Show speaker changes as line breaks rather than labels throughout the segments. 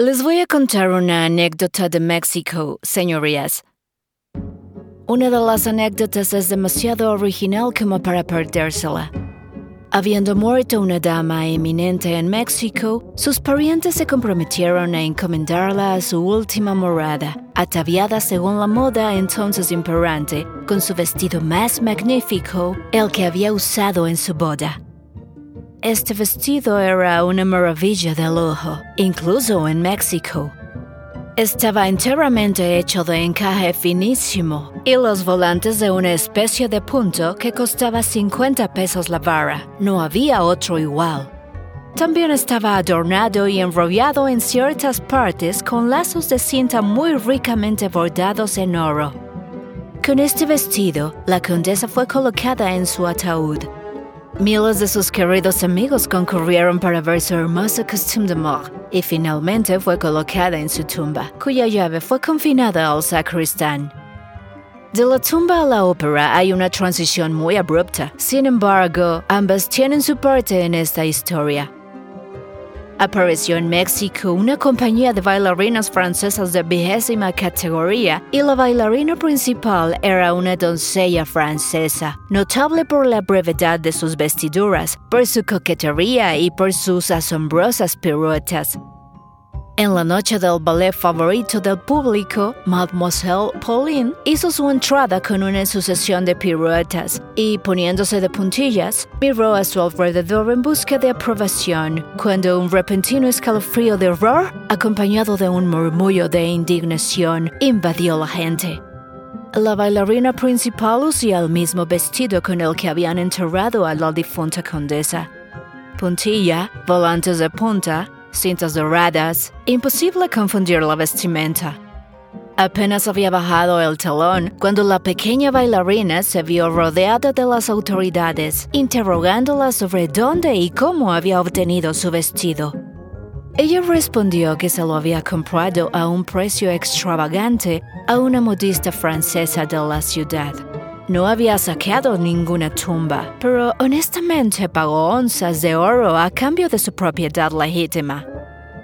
Les voy a contar una anécdota de México, señorías. Una de las anécdotas es demasiado original como para perdérsela. Habiendo muerto una dama eminente en México, sus parientes se comprometieron a encomendarla a su última morada, ataviada según la moda entonces imperante, con su vestido más magnífico, el que había usado en su boda. Este vestido era una maravilla de lujo, incluso en México. Estaba enteramente hecho de encaje finísimo y los volantes de una especie de punto que costaba 50 pesos la vara. No había otro igual. También estaba adornado y enrollado en ciertas partes con lazos de cinta muy ricamente bordados en oro. Con este vestido, la condesa fue colocada en su ataúd Miles de sus queridos amigos concurrieron para ver su hermosa costume de mort y finalmente fue colocada en su tumba, cuya llave fue confinada al sacristán. De la tumba a la ópera hay una transición muy abrupta, sin embargo, ambas tienen su parte en esta historia. Apareció en México una compañía de bailarinas francesas de vigésima categoría y la bailarina principal era una doncella francesa, notable por la brevedad de sus vestiduras, por su coquetería y por sus asombrosas piruetas. En la noche del ballet favorito del público, Mademoiselle Pauline hizo su entrada con una sucesión de piruetas y, poniéndose de puntillas, miró a su alrededor en busca de aprobación, cuando un repentino escalofrío de horror, acompañado de un murmullo de indignación, invadió la gente. La bailarina principal lucía el mismo vestido con el que habían enterrado a la difunta condesa. Puntilla, volantes de punta, cintas doradas, imposible confundir la vestimenta. Apenas había bajado el telón cuando la pequeña bailarina se vio rodeada de las autoridades, interrogándola sobre dónde y cómo había obtenido su vestido. Ella respondió que se lo había comprado a un precio extravagante a una modista francesa de la ciudad. No había saqueado ninguna tumba, pero honestamente pagó onzas de oro a cambio de su propiedad legítima.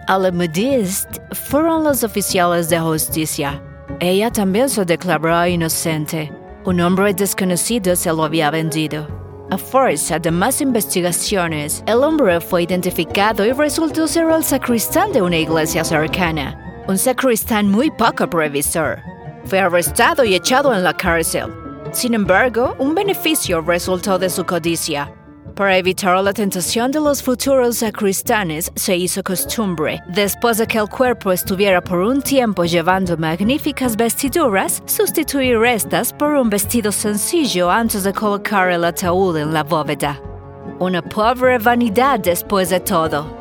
A la modiste fueron los oficiales de justicia. Ella también se declaró inocente. Un hombre desconocido se lo había vendido. A fuerza de más investigaciones, el hombre fue identificado y resultó ser el sacristán de una iglesia cercana. Un sacristán muy poco previsor. Fue arrestado y echado en la cárcel. Sin embargo, un beneficio resultó de su codicia. Para evitar la tentación de los futuros sacristanes, se hizo costumbre, después de que el cuerpo estuviera por un tiempo llevando magníficas vestiduras, sustituir estas por un vestido sencillo antes de colocar el ataúd en la bóveda. Una pobre vanidad después de todo.